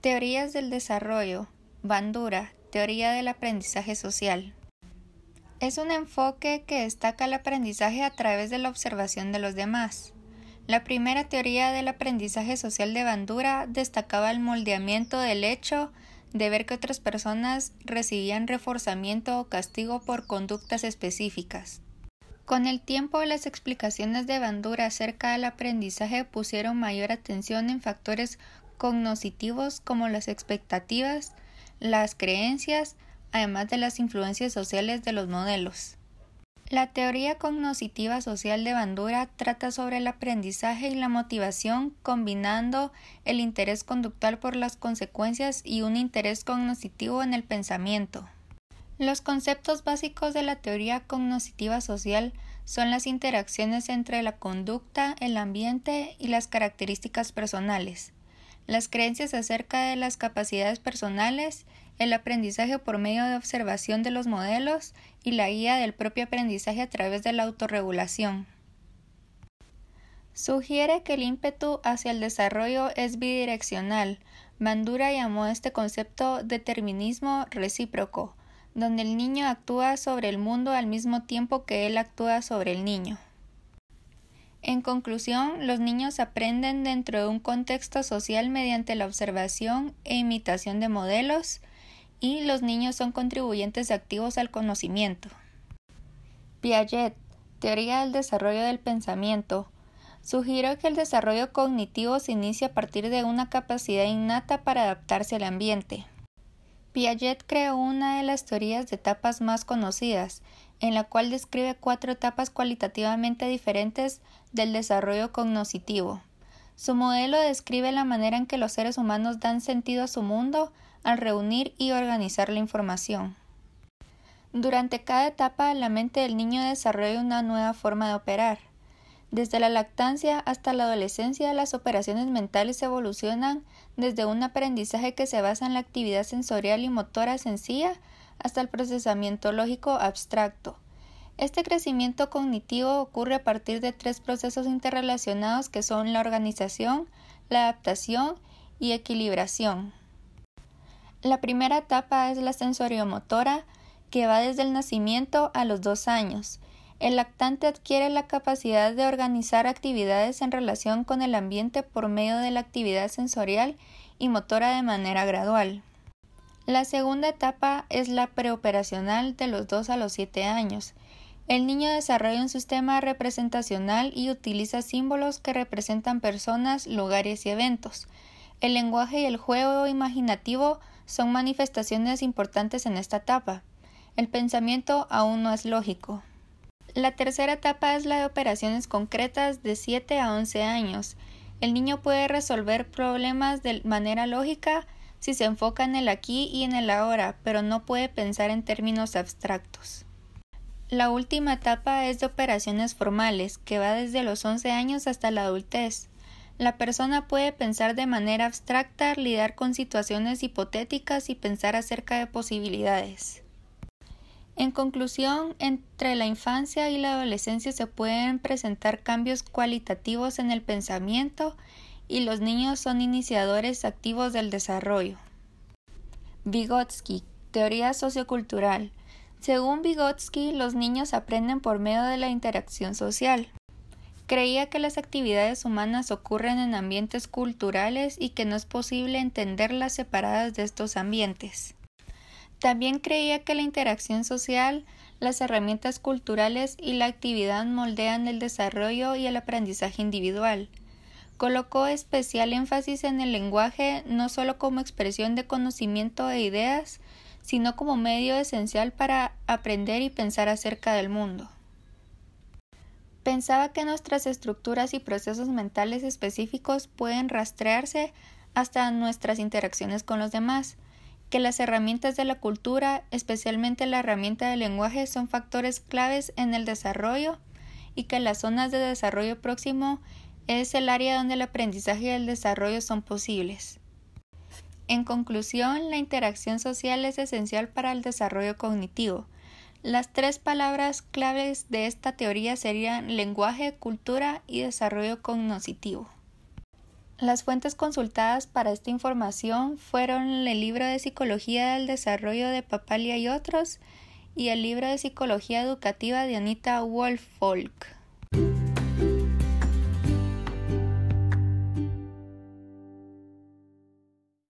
Teorías del desarrollo. Bandura. Teoría del aprendizaje social. Es un enfoque que destaca el aprendizaje a través de la observación de los demás. La primera teoría del aprendizaje social de Bandura destacaba el moldeamiento del hecho de ver que otras personas recibían reforzamiento o castigo por conductas específicas. Con el tiempo, las explicaciones de Bandura acerca del aprendizaje pusieron mayor atención en factores cognitivos como las expectativas, las creencias, además de las influencias sociales de los modelos. La teoría cognoscitiva social de Bandura trata sobre el aprendizaje y la motivación combinando el interés conductual por las consecuencias y un interés cognoscitivo en el pensamiento. Los conceptos básicos de la teoría cognoscitiva social son las interacciones entre la conducta, el ambiente y las características personales las creencias acerca de las capacidades personales, el aprendizaje por medio de observación de los modelos y la guía del propio aprendizaje a través de la autorregulación. Sugiere que el ímpetu hacia el desarrollo es bidireccional. Bandura llamó este concepto determinismo recíproco, donde el niño actúa sobre el mundo al mismo tiempo que él actúa sobre el niño. En conclusión, los niños aprenden dentro de un contexto social mediante la observación e imitación de modelos y los niños son contribuyentes activos al conocimiento. Piaget, Teoría del Desarrollo del Pensamiento, sugirió que el desarrollo cognitivo se inicia a partir de una capacidad innata para adaptarse al ambiente. Piaget creó una de las teorías de etapas más conocidas, en la cual describe cuatro etapas cualitativamente diferentes del desarrollo cognoscitivo. Su modelo describe la manera en que los seres humanos dan sentido a su mundo al reunir y organizar la información. Durante cada etapa, la mente del niño desarrolla una nueva forma de operar. Desde la lactancia hasta la adolescencia, las operaciones mentales evolucionan desde un aprendizaje que se basa en la actividad sensorial y motora sencilla hasta el procesamiento lógico abstracto. Este crecimiento cognitivo ocurre a partir de tres procesos interrelacionados que son la organización, la adaptación y equilibración. La primera etapa es la sensoriomotora, que va desde el nacimiento a los dos años. El lactante adquiere la capacidad de organizar actividades en relación con el ambiente por medio de la actividad sensorial y motora de manera gradual. La segunda etapa es la preoperacional de los 2 a los 7 años. El niño desarrolla un sistema representacional y utiliza símbolos que representan personas, lugares y eventos. El lenguaje y el juego imaginativo son manifestaciones importantes en esta etapa. El pensamiento aún no es lógico. La tercera etapa es la de operaciones concretas de 7 a 11 años. El niño puede resolver problemas de manera lógica si se enfoca en el aquí y en el ahora, pero no puede pensar en términos abstractos. La última etapa es de operaciones formales, que va desde los 11 años hasta la adultez. La persona puede pensar de manera abstracta, lidiar con situaciones hipotéticas y pensar acerca de posibilidades. En conclusión, entre la infancia y la adolescencia se pueden presentar cambios cualitativos en el pensamiento y los niños son iniciadores activos del desarrollo. Vygotsky, teoría sociocultural. Según Vygotsky, los niños aprenden por medio de la interacción social. Creía que las actividades humanas ocurren en ambientes culturales y que no es posible entenderlas separadas de estos ambientes. También creía que la interacción social, las herramientas culturales y la actividad moldean el desarrollo y el aprendizaje individual. Colocó especial énfasis en el lenguaje no solo como expresión de conocimiento e ideas, sino como medio esencial para aprender y pensar acerca del mundo. Pensaba que nuestras estructuras y procesos mentales específicos pueden rastrearse hasta nuestras interacciones con los demás, que las herramientas de la cultura, especialmente la herramienta del lenguaje, son factores claves en el desarrollo y que las zonas de desarrollo próximo es el área donde el aprendizaje y el desarrollo son posibles. En conclusión, la interacción social es esencial para el desarrollo cognitivo. Las tres palabras claves de esta teoría serían lenguaje, cultura y desarrollo cognitivo. Las fuentes consultadas para esta información fueron el libro de Psicología del Desarrollo de Papalia y otros y el libro de Psicología Educativa de Anita Wolfolk.